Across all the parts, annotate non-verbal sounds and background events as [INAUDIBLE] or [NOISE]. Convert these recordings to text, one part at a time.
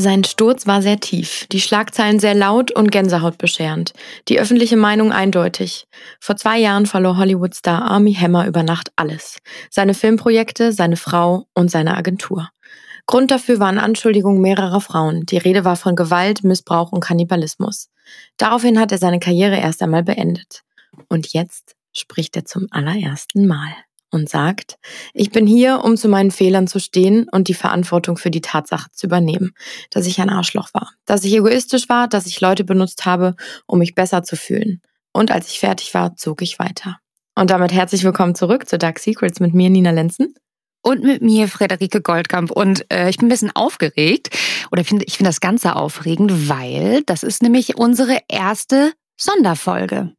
Sein Sturz war sehr tief, die Schlagzeilen sehr laut und gänsehautbescherend, die öffentliche Meinung eindeutig. Vor zwei Jahren verlor Hollywood-Star Army Hammer über Nacht alles. Seine Filmprojekte, seine Frau und seine Agentur. Grund dafür waren Anschuldigungen mehrerer Frauen. Die Rede war von Gewalt, Missbrauch und Kannibalismus. Daraufhin hat er seine Karriere erst einmal beendet. Und jetzt spricht er zum allerersten Mal und sagt, ich bin hier, um zu meinen Fehlern zu stehen und die Verantwortung für die Tatsache zu übernehmen, dass ich ein Arschloch war, dass ich egoistisch war, dass ich Leute benutzt habe, um mich besser zu fühlen. Und als ich fertig war, zog ich weiter. Und damit herzlich willkommen zurück zu Dark Secrets mit mir, Nina Lenzen. Und mit mir, Frederike Goldkamp. Und äh, ich bin ein bisschen aufgeregt. Oder find, ich finde das Ganze aufregend, weil das ist nämlich unsere erste Sonderfolge.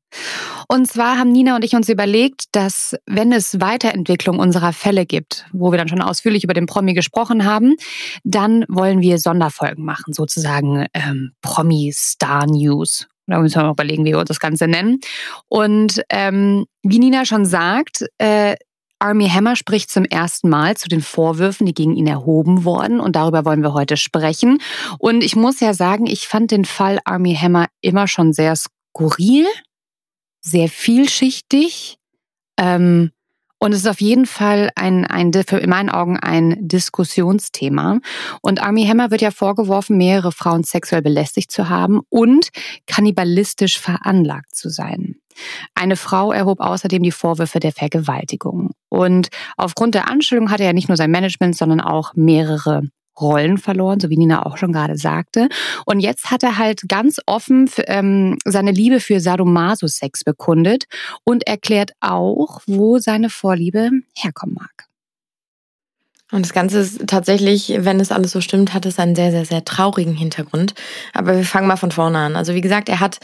Und zwar haben Nina und ich uns überlegt, dass wenn es Weiterentwicklung unserer Fälle gibt, wo wir dann schon ausführlich über den Promi gesprochen haben, dann wollen wir Sonderfolgen machen, sozusagen ähm, Promi-Star-News. Da müssen wir mal überlegen, wie wir uns das Ganze nennen. Und ähm, wie Nina schon sagt, äh, Army Hammer spricht zum ersten Mal zu den Vorwürfen, die gegen ihn erhoben wurden. Und darüber wollen wir heute sprechen. Und ich muss ja sagen, ich fand den Fall Army Hammer immer schon sehr skurril sehr vielschichtig. Ähm, und es ist auf jeden Fall ein, ein, in meinen Augen ein Diskussionsthema. Und Army Hammer wird ja vorgeworfen, mehrere Frauen sexuell belästigt zu haben und kannibalistisch veranlagt zu sein. Eine Frau erhob außerdem die Vorwürfe der Vergewaltigung. Und aufgrund der Anstellung hatte er nicht nur sein Management, sondern auch mehrere Rollen verloren, so wie Nina auch schon gerade sagte. Und jetzt hat er halt ganz offen ähm, seine Liebe für Sadomaso-Sex bekundet und erklärt auch, wo seine Vorliebe herkommen mag. Und das Ganze ist tatsächlich, wenn es alles so stimmt, hat es einen sehr, sehr, sehr traurigen Hintergrund. Aber wir fangen mal von vorne an. Also wie gesagt, er hat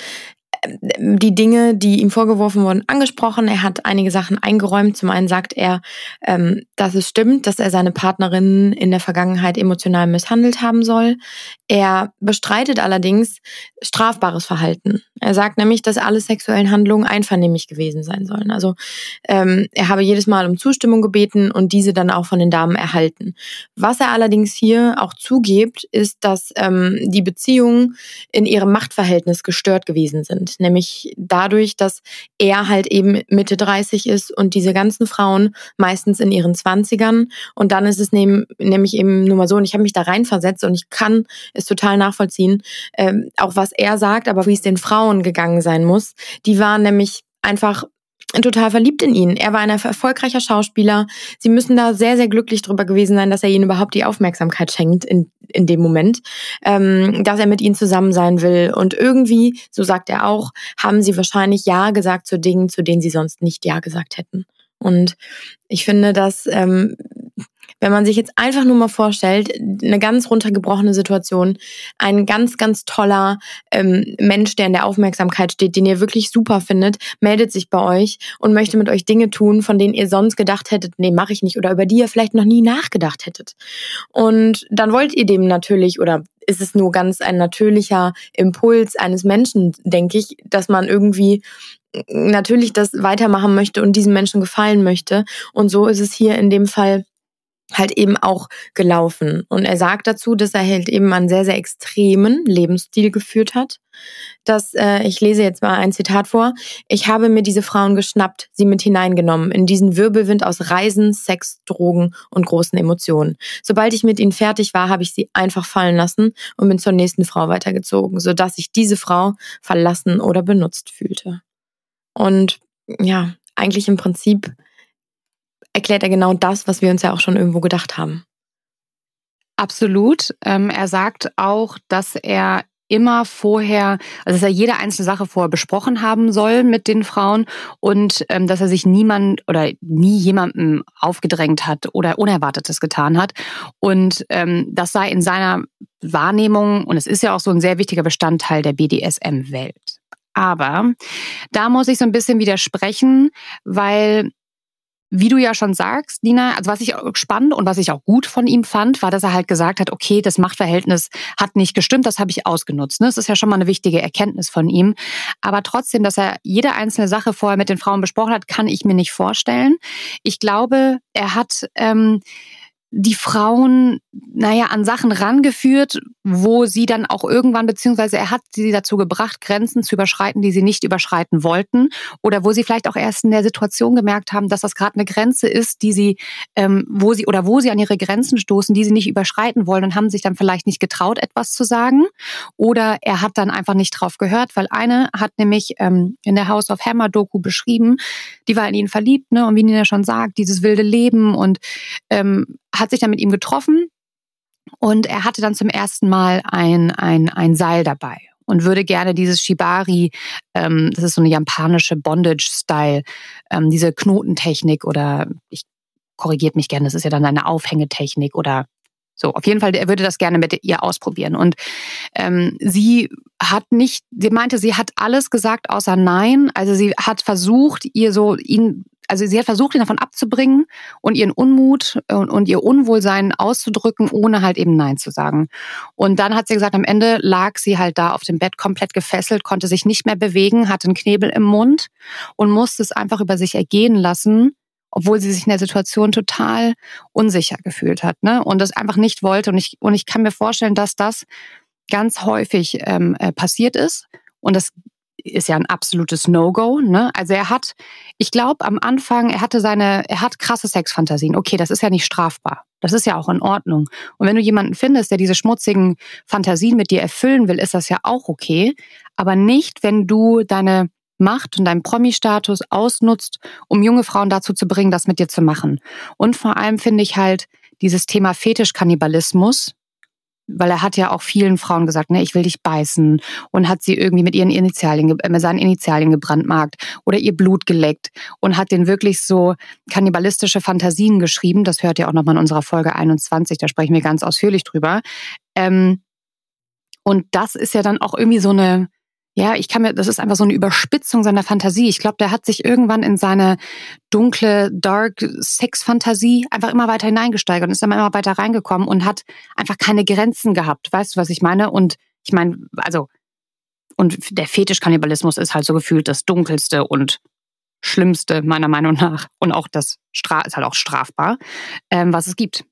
die Dinge, die ihm vorgeworfen wurden, angesprochen. Er hat einige Sachen eingeräumt. Zum einen sagt er, ähm, dass es stimmt, dass er seine Partnerin in der Vergangenheit emotional misshandelt haben soll. Er bestreitet allerdings strafbares Verhalten. Er sagt nämlich, dass alle sexuellen Handlungen einvernehmlich gewesen sein sollen. Also ähm, er habe jedes Mal um Zustimmung gebeten und diese dann auch von den Damen erhalten. Was er allerdings hier auch zugibt, ist, dass ähm, die Beziehungen in ihrem Machtverhältnis gestört gewesen sind. Nämlich dadurch, dass er halt eben Mitte 30 ist und diese ganzen Frauen meistens in ihren 20ern. Und dann ist es nehm, nämlich eben nur mal so, und ich habe mich da reinversetzt und ich kann es total nachvollziehen, ähm, auch was er sagt, aber wie es den Frauen gegangen sein muss. Die waren nämlich einfach total verliebt in ihn. Er war ein erfolgreicher Schauspieler. Sie müssen da sehr, sehr glücklich drüber gewesen sein, dass er ihnen überhaupt die Aufmerksamkeit schenkt in, in dem Moment, ähm, dass er mit ihnen zusammen sein will. Und irgendwie, so sagt er auch, haben sie wahrscheinlich Ja gesagt zu Dingen, zu denen sie sonst nicht Ja gesagt hätten. Und ich finde, dass ähm, wenn man sich jetzt einfach nur mal vorstellt, eine ganz runtergebrochene Situation, ein ganz, ganz toller ähm, Mensch, der in der Aufmerksamkeit steht, den ihr wirklich super findet, meldet sich bei euch und möchte mit euch Dinge tun, von denen ihr sonst gedacht hättet, nee, mache ich nicht, oder über die ihr vielleicht noch nie nachgedacht hättet. Und dann wollt ihr dem natürlich, oder ist es nur ganz ein natürlicher Impuls eines Menschen, denke ich, dass man irgendwie natürlich das weitermachen möchte und diesen Menschen gefallen möchte. Und so ist es hier in dem Fall halt eben auch gelaufen. Und er sagt dazu, dass er halt eben einen sehr, sehr extremen Lebensstil geführt hat. Dass, äh, ich lese jetzt mal ein Zitat vor, ich habe mir diese Frauen geschnappt, sie mit hineingenommen, in diesen Wirbelwind aus Reisen, Sex, Drogen und großen Emotionen. Sobald ich mit ihnen fertig war, habe ich sie einfach fallen lassen und bin zur nächsten Frau weitergezogen, sodass sich diese Frau verlassen oder benutzt fühlte. Und ja, eigentlich im Prinzip erklärt er genau das, was wir uns ja auch schon irgendwo gedacht haben. Absolut. Ähm, er sagt auch, dass er immer vorher, also dass er jede einzelne Sache vorher besprochen haben soll mit den Frauen und ähm, dass er sich niemand oder nie jemandem aufgedrängt hat oder Unerwartetes getan hat. Und ähm, das sei in seiner Wahrnehmung, und es ist ja auch so ein sehr wichtiger Bestandteil der BDSM-Welt. Aber da muss ich so ein bisschen widersprechen, weil wie du ja schon sagst, Nina, also was ich spannend und was ich auch gut von ihm fand, war, dass er halt gesagt hat, okay, das Machtverhältnis hat nicht gestimmt, das habe ich ausgenutzt. Ne? Das ist ja schon mal eine wichtige Erkenntnis von ihm. Aber trotzdem, dass er jede einzelne Sache vorher mit den Frauen besprochen hat, kann ich mir nicht vorstellen. Ich glaube, er hat ähm, die Frauen, naja, an Sachen rangeführt, wo sie dann auch irgendwann, beziehungsweise er hat sie dazu gebracht, Grenzen zu überschreiten, die sie nicht überschreiten wollten. Oder wo sie vielleicht auch erst in der Situation gemerkt haben, dass das gerade eine Grenze ist, die sie, ähm, wo sie oder wo sie an ihre Grenzen stoßen, die sie nicht überschreiten wollen und haben sich dann vielleicht nicht getraut, etwas zu sagen. Oder er hat dann einfach nicht drauf gehört, weil eine hat nämlich ähm, in der House of Hammer Doku beschrieben, die war in ihn verliebt, ne? Und wie Nina schon sagt, dieses wilde Leben und ähm, hat sich dann mit ihm getroffen und er hatte dann zum ersten Mal ein, ein, ein Seil dabei und würde gerne dieses Shibari, ähm, das ist so eine japanische Bondage-Style, ähm, diese Knotentechnik oder ich korrigiert mich gerne, das ist ja dann eine Aufhängetechnik oder so, auf jeden Fall, er würde das gerne mit ihr ausprobieren. Und ähm, sie hat nicht, sie meinte, sie hat alles gesagt außer Nein. Also sie hat versucht, ihr so ihn also sie hat versucht, ihn davon abzubringen und ihren Unmut und, und, ihr Unwohlsein auszudrücken, ohne halt eben Nein zu sagen. Und dann hat sie gesagt, am Ende lag sie halt da auf dem Bett komplett gefesselt, konnte sich nicht mehr bewegen, hatte einen Knebel im Mund und musste es einfach über sich ergehen lassen, obwohl sie sich in der Situation total unsicher gefühlt hat, ne? Und das einfach nicht wollte. Und ich, und ich kann mir vorstellen, dass das ganz häufig ähm, äh, passiert ist. Und das ist ja ein absolutes No-Go. Ne? Also er hat, ich glaube, am Anfang, er hatte seine, er hat krasse Sexfantasien. Okay, das ist ja nicht strafbar. Das ist ja auch in Ordnung. Und wenn du jemanden findest, der diese schmutzigen Fantasien mit dir erfüllen will, ist das ja auch okay. Aber nicht, wenn du deine Macht und deinen Promi-Status ausnutzt, um junge Frauen dazu zu bringen, das mit dir zu machen. Und vor allem finde ich halt dieses Thema Fetischkannibalismus, weil er hat ja auch vielen Frauen gesagt, ne, ich will dich beißen und hat sie irgendwie mit ihren Initialien, äh, seinen Initialien gebrandmarkt oder ihr Blut geleckt und hat den wirklich so kannibalistische Fantasien geschrieben. Das hört ihr auch nochmal in unserer Folge 21, da sprechen wir ganz ausführlich drüber. Ähm, und das ist ja dann auch irgendwie so eine, ja, ich kann mir, das ist einfach so eine Überspitzung seiner Fantasie. Ich glaube, der hat sich irgendwann in seine dunkle, dark Sex-Fantasie einfach immer weiter hineingesteigert und ist dann immer weiter reingekommen und hat einfach keine Grenzen gehabt. Weißt du, was ich meine? Und ich meine, also, und der Fetischkannibalismus ist halt so gefühlt das dunkelste und schlimmste meiner Meinung nach und auch das Stra ist halt auch strafbar, ähm, was es gibt.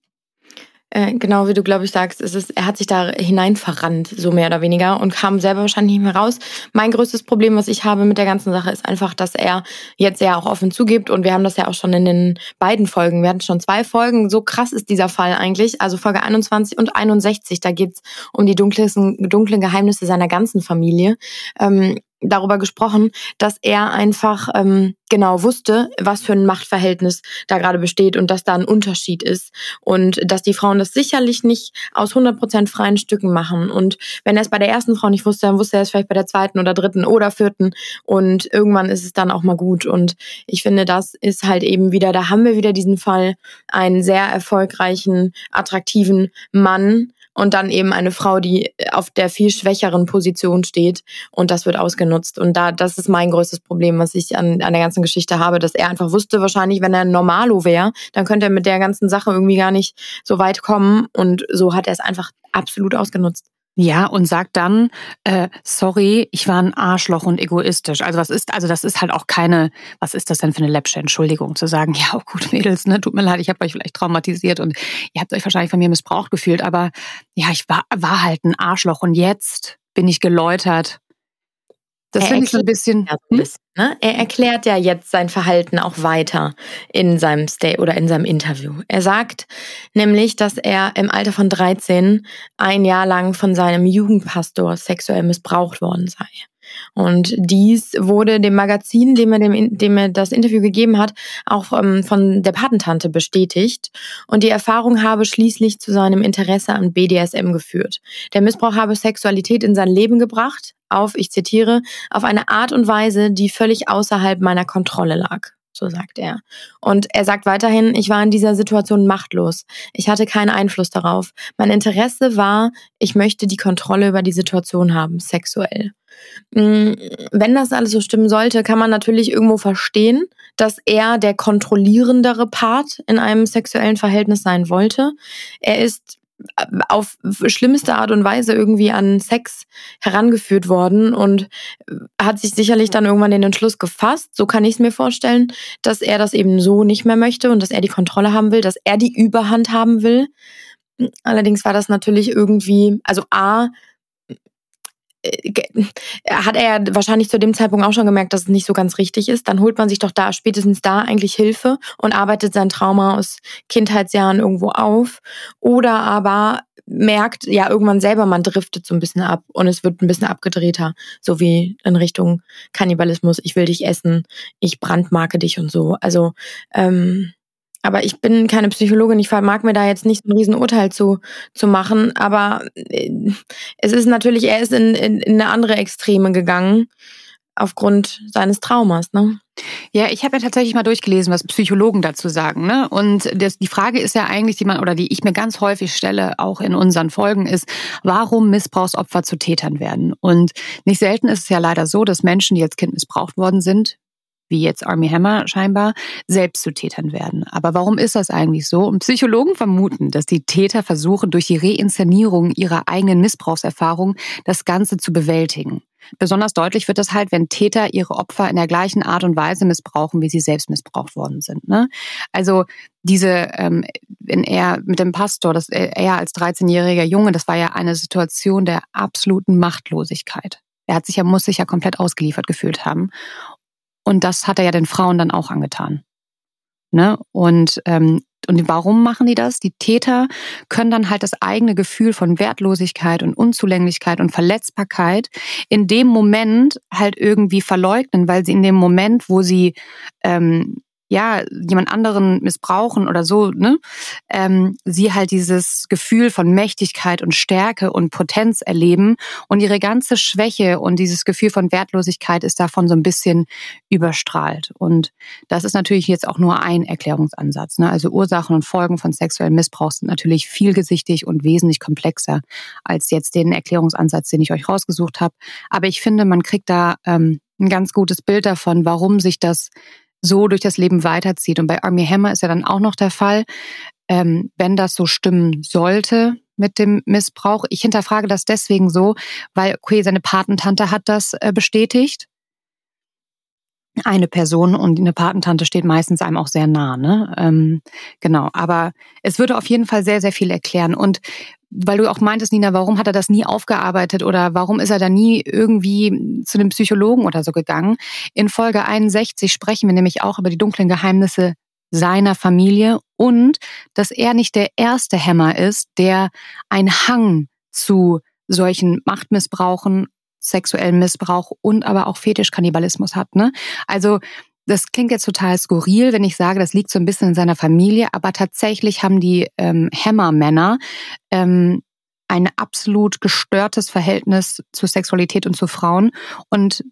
Äh, genau wie du, glaube ich, sagst, ist es, er hat sich da hinein verrannt, so mehr oder weniger, und kam selber wahrscheinlich nicht mehr raus. Mein größtes Problem, was ich habe mit der ganzen Sache, ist einfach, dass er jetzt ja auch offen zugibt, und wir haben das ja auch schon in den beiden Folgen, wir hatten schon zwei Folgen, so krass ist dieser Fall eigentlich, also Folge 21 und 61, da geht's um die dunklen, dunklen Geheimnisse seiner ganzen Familie. Ähm, darüber gesprochen, dass er einfach ähm, genau wusste, was für ein Machtverhältnis da gerade besteht und dass da ein Unterschied ist. Und dass die Frauen das sicherlich nicht aus 100% freien Stücken machen. Und wenn er es bei der ersten Frau nicht wusste, dann wusste er es vielleicht bei der zweiten oder dritten oder vierten. Und irgendwann ist es dann auch mal gut. Und ich finde, das ist halt eben wieder, da haben wir wieder diesen Fall, einen sehr erfolgreichen, attraktiven Mann, und dann eben eine Frau, die auf der viel schwächeren Position steht und das wird ausgenutzt. Und da, das ist mein größtes Problem, was ich an, an der ganzen Geschichte habe, dass er einfach wusste, wahrscheinlich, wenn er ein Normalo wäre, dann könnte er mit der ganzen Sache irgendwie gar nicht so weit kommen und so hat er es einfach absolut ausgenutzt. Ja, und sagt dann, äh, sorry, ich war ein Arschloch und egoistisch. Also was ist, also das ist halt auch keine, was ist das denn für eine läppsche Entschuldigung, zu sagen, [LAUGHS] ja, oh gut, Mädels, ne, tut mir leid, ich habe euch vielleicht traumatisiert und ihr habt euch wahrscheinlich von mir missbraucht gefühlt, aber ja, ich war, war halt ein Arschloch und jetzt bin ich geläutert das finde ich so ein bisschen. Hm? Ne? Er erklärt ja jetzt sein Verhalten auch weiter in seinem Stay oder in seinem Interview. Er sagt nämlich, dass er im Alter von 13 ein Jahr lang von seinem Jugendpastor sexuell missbraucht worden sei. Und dies wurde dem Magazin, dem er, dem, dem er das Interview gegeben hat, auch ähm, von der Patentante bestätigt. Und die Erfahrung habe schließlich zu seinem Interesse an BDSM geführt. Der Missbrauch habe Sexualität in sein Leben gebracht, auf, ich zitiere, auf eine Art und Weise, die völlig außerhalb meiner Kontrolle lag. So sagt er. Und er sagt weiterhin, ich war in dieser Situation machtlos. Ich hatte keinen Einfluss darauf. Mein Interesse war, ich möchte die Kontrolle über die Situation haben, sexuell. Mm, wenn das alles so stimmen sollte, kann man natürlich irgendwo verstehen, dass er der kontrollierendere Part in einem sexuellen Verhältnis sein wollte. Er ist auf schlimmste Art und Weise irgendwie an Sex herangeführt worden und hat sich sicherlich dann irgendwann den Entschluss gefasst, so kann ich es mir vorstellen, dass er das eben so nicht mehr möchte und dass er die Kontrolle haben will, dass er die Überhand haben will. Allerdings war das natürlich irgendwie, also A, hat er wahrscheinlich zu dem Zeitpunkt auch schon gemerkt, dass es nicht so ganz richtig ist. Dann holt man sich doch da spätestens da eigentlich Hilfe und arbeitet sein Trauma aus Kindheitsjahren irgendwo auf. Oder aber merkt ja irgendwann selber, man driftet so ein bisschen ab und es wird ein bisschen abgedrehter, so wie in Richtung Kannibalismus. Ich will dich essen, ich brandmarke dich und so. Also ähm, aber ich bin keine Psychologin, ich vermag mir da jetzt nicht ein Riesenurteil zu, zu machen. Aber äh, es ist natürlich, er ist in, in, in eine andere Extreme gegangen aufgrund seines Traumas, ne? Ja, ich habe ja tatsächlich mal durchgelesen, was Psychologen dazu sagen. Ne? Und das, die Frage ist ja eigentlich, die man oder die ich mir ganz häufig stelle, auch in unseren Folgen, ist, warum Missbrauchsopfer zu Tätern werden. Und nicht selten ist es ja leider so, dass Menschen, die als Kind missbraucht worden sind, wie jetzt Army Hammer scheinbar, selbst zu Tätern werden. Aber warum ist das eigentlich so? Und Psychologen vermuten, dass die Täter versuchen, durch die Reinszenierung ihrer eigenen Missbrauchserfahrung das Ganze zu bewältigen. Besonders deutlich wird das halt, wenn Täter ihre Opfer in der gleichen Art und Weise missbrauchen, wie sie selbst missbraucht worden sind. Ne? Also diese, ähm, wenn er mit dem Pastor, das er als 13-jähriger Junge, das war ja eine Situation der absoluten Machtlosigkeit. Er hat sich ja, muss sich ja komplett ausgeliefert gefühlt haben. Und das hat er ja den Frauen dann auch angetan. Ne? Und, ähm, und warum machen die das? Die Täter können dann halt das eigene Gefühl von Wertlosigkeit und Unzulänglichkeit und Verletzbarkeit in dem Moment halt irgendwie verleugnen, weil sie in dem Moment, wo sie ähm, ja, jemand anderen missbrauchen oder so, ne, ähm, sie halt dieses Gefühl von Mächtigkeit und Stärke und Potenz erleben und ihre ganze Schwäche und dieses Gefühl von Wertlosigkeit ist davon so ein bisschen überstrahlt. Und das ist natürlich jetzt auch nur ein Erklärungsansatz. Ne? Also Ursachen und Folgen von sexuellem Missbrauch sind natürlich vielgesichtig und wesentlich komplexer als jetzt den Erklärungsansatz, den ich euch rausgesucht habe. Aber ich finde, man kriegt da ähm, ein ganz gutes Bild davon, warum sich das so durch das Leben weiterzieht. Und bei Army Hammer ist ja dann auch noch der Fall, ähm, wenn das so stimmen sollte mit dem Missbrauch. Ich hinterfrage das deswegen so, weil okay, seine Patentante hat das äh, bestätigt. Eine Person und eine Patentante steht meistens einem auch sehr nah, ne? Ähm, genau, aber es würde auf jeden Fall sehr, sehr viel erklären. Und weil du auch meintest, Nina, warum hat er das nie aufgearbeitet oder warum ist er da nie irgendwie zu einem Psychologen oder so gegangen? In Folge 61 sprechen wir nämlich auch über die dunklen Geheimnisse seiner Familie und dass er nicht der erste Hämmer ist, der einen Hang zu solchen Machtmissbrauchen, sexuellen Missbrauch und aber auch Fetischkannibalismus hat. Ne? Also das klingt jetzt total skurril, wenn ich sage, das liegt so ein bisschen in seiner Familie, aber tatsächlich haben die ähm, Hammer-Männer ähm, ein absolut gestörtes Verhältnis zur Sexualität und zu Frauen. Und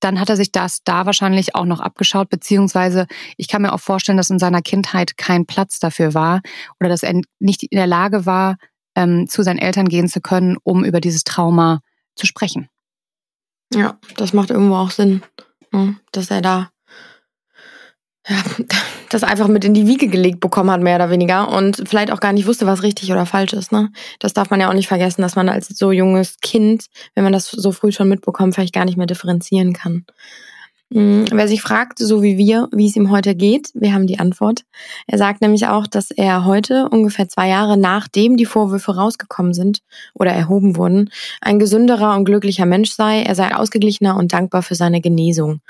dann hat er sich das da wahrscheinlich auch noch abgeschaut, beziehungsweise ich kann mir auch vorstellen, dass in seiner Kindheit kein Platz dafür war oder dass er nicht in der Lage war, ähm, zu seinen Eltern gehen zu können, um über dieses Trauma zu sprechen. Ja, das macht irgendwo auch Sinn, ne, dass er da ja, [LAUGHS] das einfach mit in die Wiege gelegt bekommen hat, mehr oder weniger, und vielleicht auch gar nicht wusste, was richtig oder falsch ist. Ne? Das darf man ja auch nicht vergessen, dass man als so junges Kind, wenn man das so früh schon mitbekommt, vielleicht gar nicht mehr differenzieren kann. Hm, wer sich fragt, so wie wir, wie es ihm heute geht, wir haben die Antwort. Er sagt nämlich auch, dass er heute, ungefähr zwei Jahre nachdem die Vorwürfe rausgekommen sind oder erhoben wurden, ein gesünderer und glücklicher Mensch sei. Er sei ausgeglichener und dankbar für seine Genesung.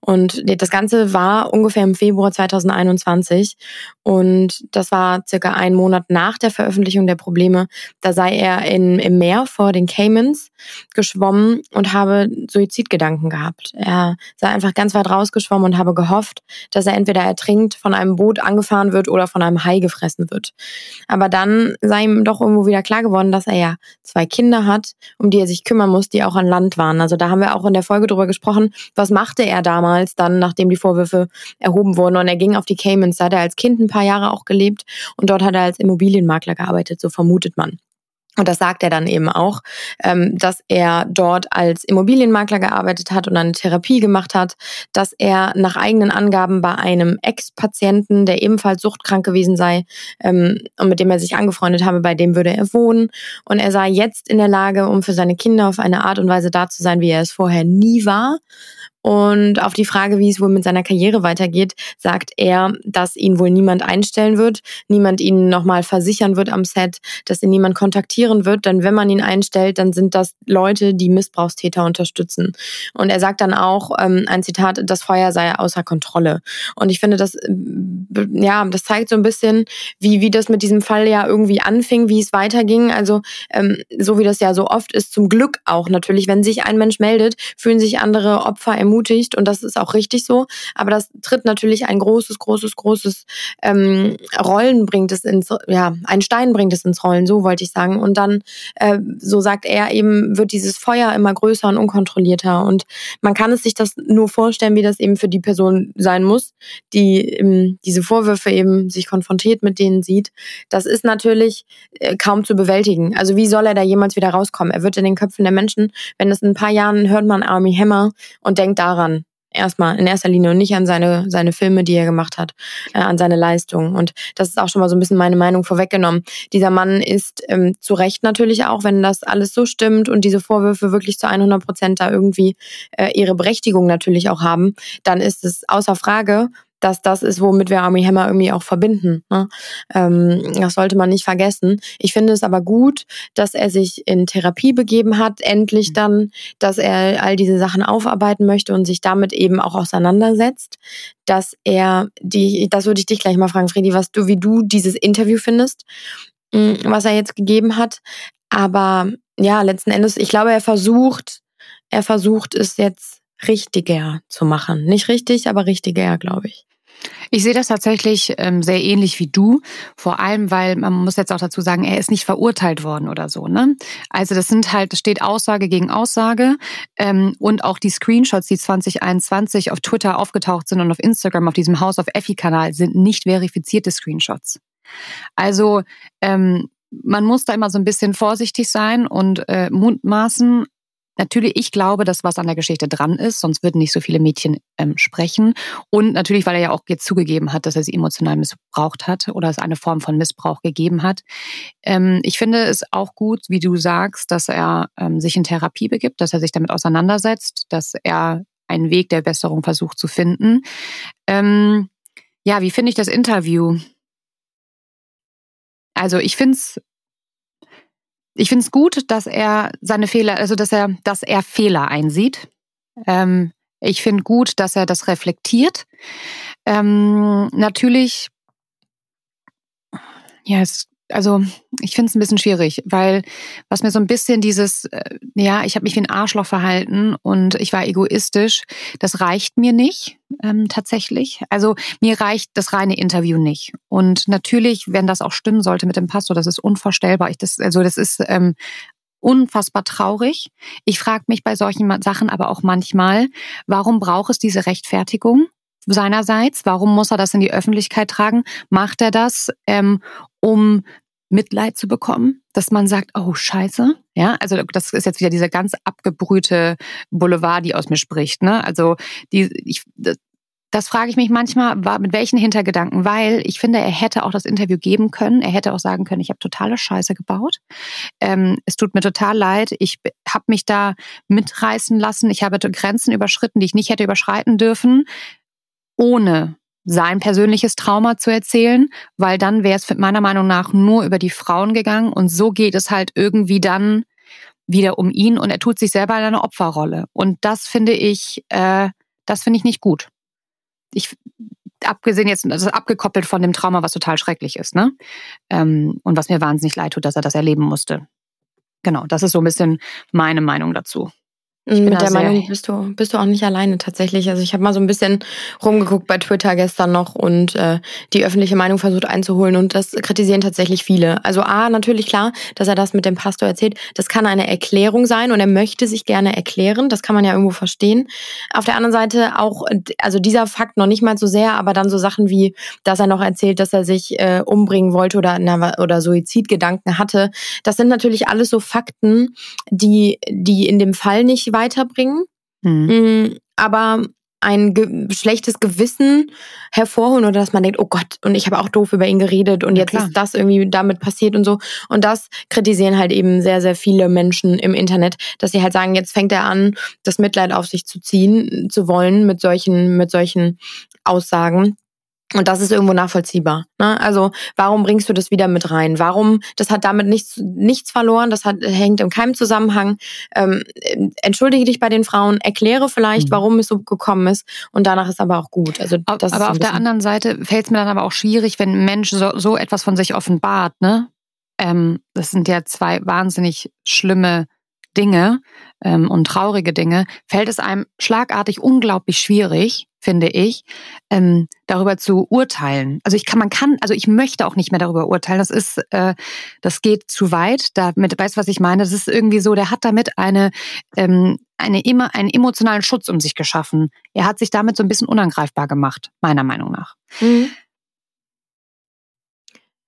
Und das Ganze war ungefähr im Februar 2021 und das war circa ein Monat nach der Veröffentlichung der Probleme. Da sei er in, im Meer vor den Caymans geschwommen und habe Suizidgedanken gehabt. Er sei einfach ganz weit rausgeschwommen und habe gehofft, dass er entweder ertrinkt, von einem Boot angefahren wird oder von einem Hai gefressen wird. Aber dann sei ihm doch irgendwo wieder klar geworden, dass er ja zwei Kinder hat, um die er sich kümmern muss, die auch an Land waren. Also da haben wir auch in der Folge drüber gesprochen, was machte er damals damals, dann nachdem die Vorwürfe erhoben wurden. Und er ging auf die Caymans, da hat er als Kind ein paar Jahre auch gelebt und dort hat er als Immobilienmakler gearbeitet, so vermutet man. und das sagt er dann eben auch, ähm, dass er dort als Immobilienmakler gearbeitet hat und eine Therapie gemacht hat, dass er nach eigenen Angaben bei einem Ex-Patienten, der ebenfalls suchtkrank gewesen sei ähm, und mit dem er sich angefreundet habe, bei dem würde er wohnen. Und er sei jetzt in der Lage, um für seine Kinder auf eine Art und Weise da zu sein, wie er es vorher nie war. Und auf die Frage, wie es wohl mit seiner Karriere weitergeht, sagt er, dass ihn wohl niemand einstellen wird, niemand ihn nochmal versichern wird am Set, dass ihn niemand kontaktieren wird, denn wenn man ihn einstellt, dann sind das Leute, die Missbrauchstäter unterstützen. Und er sagt dann auch, ähm, ein Zitat, das Feuer sei außer Kontrolle. Und ich finde, das, äh, ja, das zeigt so ein bisschen, wie, wie das mit diesem Fall ja irgendwie anfing, wie es weiterging. Also, ähm, so wie das ja so oft ist, zum Glück auch natürlich, wenn sich ein Mensch meldet, fühlen sich andere Opfer im ermutigt und das ist auch richtig so. Aber das tritt natürlich ein großes, großes, großes ähm, Rollen bringt es ins, ja, ein Stein bringt es ins Rollen, so wollte ich sagen. Und dann, äh, so sagt er eben, wird dieses Feuer immer größer und unkontrollierter. Und man kann es sich das nur vorstellen, wie das eben für die Person sein muss, die ähm, diese Vorwürfe eben sich konfrontiert mit denen sieht. Das ist natürlich äh, kaum zu bewältigen. Also wie soll er da jemals wieder rauskommen? Er wird in den Köpfen der Menschen, wenn es in ein paar Jahren hört man Army Hammer und denkt daran erstmal in erster Linie und nicht an seine seine Filme, die er gemacht hat, äh, an seine Leistung. Und das ist auch schon mal so ein bisschen meine Meinung vorweggenommen. Dieser Mann ist ähm, zu Recht natürlich auch, wenn das alles so stimmt und diese Vorwürfe wirklich zu 100 Prozent da irgendwie äh, ihre Berechtigung natürlich auch haben, dann ist es außer Frage, dass das ist, womit wir Army Hammer irgendwie auch verbinden. Ne? Ähm, das sollte man nicht vergessen. Ich finde es aber gut, dass er sich in Therapie begeben hat, endlich mhm. dann, dass er all diese Sachen aufarbeiten möchte und sich damit eben auch auseinandersetzt, dass er die, das würde ich dich gleich mal fragen, Fredi, was du, wie du dieses Interview findest, mm, was er jetzt gegeben hat. Aber ja, letzten Endes, ich glaube, er versucht, er versucht es jetzt richtiger zu machen. Nicht richtig, aber richtiger, glaube ich. Ich sehe das tatsächlich ähm, sehr ähnlich wie du, vor allem, weil man muss jetzt auch dazu sagen, er ist nicht verurteilt worden oder so. Ne? Also das sind halt, es steht Aussage gegen Aussage ähm, und auch die Screenshots, die 2021 auf Twitter aufgetaucht sind und auf Instagram auf diesem House of Effi-Kanal, sind nicht verifizierte Screenshots. Also ähm, man muss da immer so ein bisschen vorsichtig sein und äh, mutmaßen, Natürlich, ich glaube, dass was an der Geschichte dran ist, sonst würden nicht so viele Mädchen ähm, sprechen. Und natürlich, weil er ja auch jetzt zugegeben hat, dass er sie emotional missbraucht hat oder es eine Form von Missbrauch gegeben hat. Ähm, ich finde es auch gut, wie du sagst, dass er ähm, sich in Therapie begibt, dass er sich damit auseinandersetzt, dass er einen Weg der Besserung versucht zu finden. Ähm, ja, wie finde ich das Interview? Also ich finde es ich finde es gut, dass er seine Fehler, also dass er, dass er Fehler einsieht. Ähm, ich finde gut, dass er das reflektiert. Ähm, natürlich, ja, es also ich finde es ein bisschen schwierig, weil was mir so ein bisschen dieses, äh, ja, ich habe mich wie ein Arschloch verhalten und ich war egoistisch, das reicht mir nicht ähm, tatsächlich. Also mir reicht das reine Interview nicht. Und natürlich, wenn das auch stimmen sollte mit dem Pastor, das ist unvorstellbar. Ich das, also das ist ähm, unfassbar traurig. Ich frage mich bei solchen Sachen aber auch manchmal, warum braucht es diese Rechtfertigung? Seinerseits? Warum muss er das in die Öffentlichkeit tragen? Macht er das, ähm, um Mitleid zu bekommen, dass man sagt, oh Scheiße, ja, also das ist jetzt wieder diese ganz abgebrühte Boulevard, die aus mir spricht, ne? Also die, ich, das frage ich mich manchmal, mit welchen Hintergedanken, weil ich finde, er hätte auch das Interview geben können. Er hätte auch sagen können, ich habe totale Scheiße gebaut. Ähm, es tut mir total leid. Ich habe mich da mitreißen lassen. Ich habe Grenzen überschritten, die ich nicht hätte überschreiten dürfen, ohne sein persönliches Trauma zu erzählen, weil dann wäre es meiner Meinung nach nur über die Frauen gegangen und so geht es halt irgendwie dann wieder um ihn und er tut sich selber in eine Opferrolle und das finde ich, äh, das finde ich nicht gut. Ich abgesehen jetzt, also abgekoppelt von dem Trauma, was total schrecklich ist, ne? Ähm, und was mir wahnsinnig leid tut, dass er das erleben musste. Genau, das ist so ein bisschen meine Meinung dazu. Ich Mit der Meinung bist du, bist du auch nicht alleine tatsächlich. Also ich habe mal so ein bisschen rumgeguckt bei Twitter gestern noch und äh, die öffentliche Meinung versucht einzuholen und das kritisieren tatsächlich viele. Also A, natürlich klar, dass er das mit dem Pastor erzählt. Das kann eine Erklärung sein und er möchte sich gerne erklären. Das kann man ja irgendwo verstehen. Auf der anderen Seite auch, also dieser Fakt noch nicht mal so sehr, aber dann so Sachen wie, dass er noch erzählt, dass er sich äh, umbringen wollte oder, na, oder Suizidgedanken hatte. Das sind natürlich alles so Fakten, die, die in dem Fall nicht weiterbringen. Mhm. Aber ein ge schlechtes Gewissen hervorholen oder dass man denkt, oh Gott, und ich habe auch doof über ihn geredet und ja, jetzt klar. ist das irgendwie damit passiert und so. Und das kritisieren halt eben sehr, sehr viele Menschen im Internet, dass sie halt sagen, jetzt fängt er an, das Mitleid auf sich zu ziehen, zu wollen mit solchen, mit solchen Aussagen. Und das ist irgendwo nachvollziehbar. Ne? Also warum bringst du das wieder mit rein? Warum? Das hat damit nichts, nichts verloren. Das hat, hängt in keinem Zusammenhang. Ähm, entschuldige dich bei den Frauen, erkläre vielleicht, mhm. warum es so gekommen ist. Und danach ist aber auch gut. Also das aber auf der anderen Seite fällt es mir dann aber auch schwierig, wenn ein Mensch so, so etwas von sich offenbart. Ne? Ähm, das sind ja zwei wahnsinnig schlimme Dinge ähm, und traurige Dinge, fällt es einem schlagartig unglaublich schwierig, finde ich, ähm, darüber zu urteilen. Also ich kann, man kann, also ich möchte auch nicht mehr darüber urteilen. Das ist, äh, das geht zu weit. Damit, weißt du, was ich meine? Das ist irgendwie so, der hat damit eine, ähm, eine immer einen emotionalen Schutz um sich geschaffen. Er hat sich damit so ein bisschen unangreifbar gemacht, meiner Meinung nach. Mhm.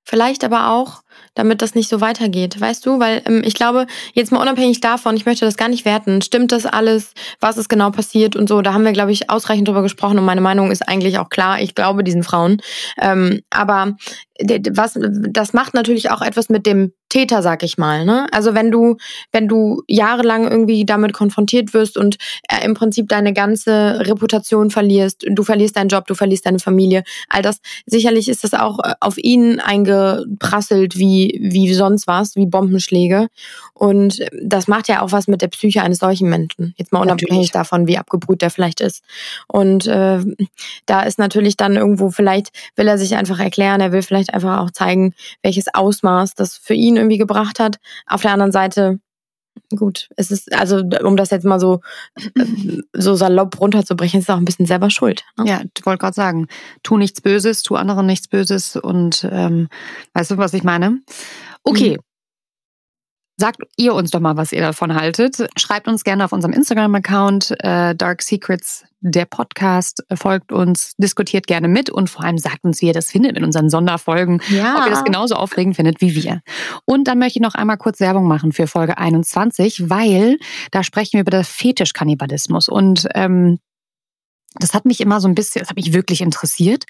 Vielleicht aber auch, damit das nicht so weitergeht, weißt du? Weil ähm, ich glaube, jetzt mal unabhängig davon, ich möchte das gar nicht werten, stimmt das alles, was ist genau passiert und so, da haben wir, glaube ich, ausreichend drüber gesprochen und meine Meinung ist eigentlich auch klar, ich glaube diesen Frauen. Ähm, aber was, das macht natürlich auch etwas mit dem Täter, sag ich mal. Ne? Also wenn du, wenn du jahrelang irgendwie damit konfrontiert wirst und äh, im Prinzip deine ganze Reputation verlierst, du verlierst deinen Job, du verlierst deine Familie, all das, sicherlich ist das auch äh, auf ihn eingeprasselt wie, wie sonst was, wie Bombenschläge. Und das macht ja auch was mit der Psyche eines solchen Menschen. Jetzt mal unabhängig natürlich. davon, wie abgebrüht der vielleicht ist. Und äh, da ist natürlich dann irgendwo, vielleicht will er sich einfach erklären, er will vielleicht einfach auch zeigen, welches Ausmaß das für ihn irgendwie gebracht hat. Auf der anderen Seite, gut, es ist, also um das jetzt mal so, so salopp runterzubrechen, ist auch ein bisschen selber schuld. Ne? Ja, ich wollte gerade sagen, tu nichts Böses, tu anderen nichts Böses und ähm, weißt du, was ich meine? Okay, mhm. Sagt ihr uns doch mal, was ihr davon haltet. Schreibt uns gerne auf unserem Instagram-Account äh, Dark Secrets, der Podcast. Folgt uns, diskutiert gerne mit und vor allem sagt uns, wie ihr das findet in unseren Sonderfolgen. Ja. Ob ihr das genauso aufregend findet wie wir. Und dann möchte ich noch einmal kurz Werbung machen für Folge 21, weil da sprechen wir über das Fetischkannibalismus. Und ähm, das hat mich immer so ein bisschen, das hat mich wirklich interessiert.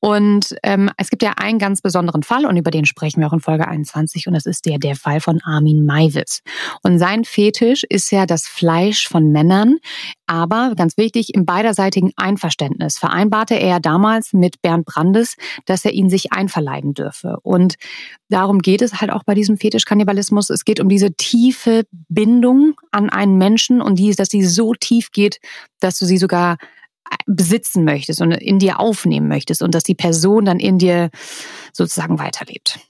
Und ähm, es gibt ja einen ganz besonderen Fall und über den sprechen wir auch in Folge 21 und das ist der, der Fall von Armin Maivis. Und sein Fetisch ist ja das Fleisch von Männern, aber ganz wichtig, im beiderseitigen Einverständnis vereinbarte er damals mit Bernd Brandes, dass er ihn sich einverleiben dürfe. Und darum geht es halt auch bei diesem Fetischkannibalismus. Es geht um diese tiefe Bindung an einen Menschen und die, dass sie so tief geht, dass du sie sogar besitzen möchtest und in dir aufnehmen möchtest und dass die Person dann in dir sozusagen weiterlebt.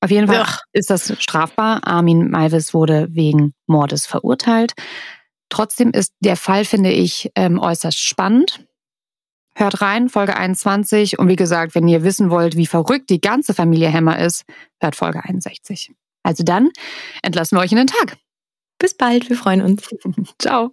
Auf jeden Fall Ach. ist das strafbar. Armin Malvis wurde wegen Mordes verurteilt. Trotzdem ist der Fall, finde ich, ähm, äußerst spannend. Hört rein, Folge 21. Und wie gesagt, wenn ihr wissen wollt, wie verrückt die ganze Familie Hammer ist, hört Folge 61. Also dann entlassen wir euch in den Tag. Bis bald, wir freuen uns. [LAUGHS] Ciao.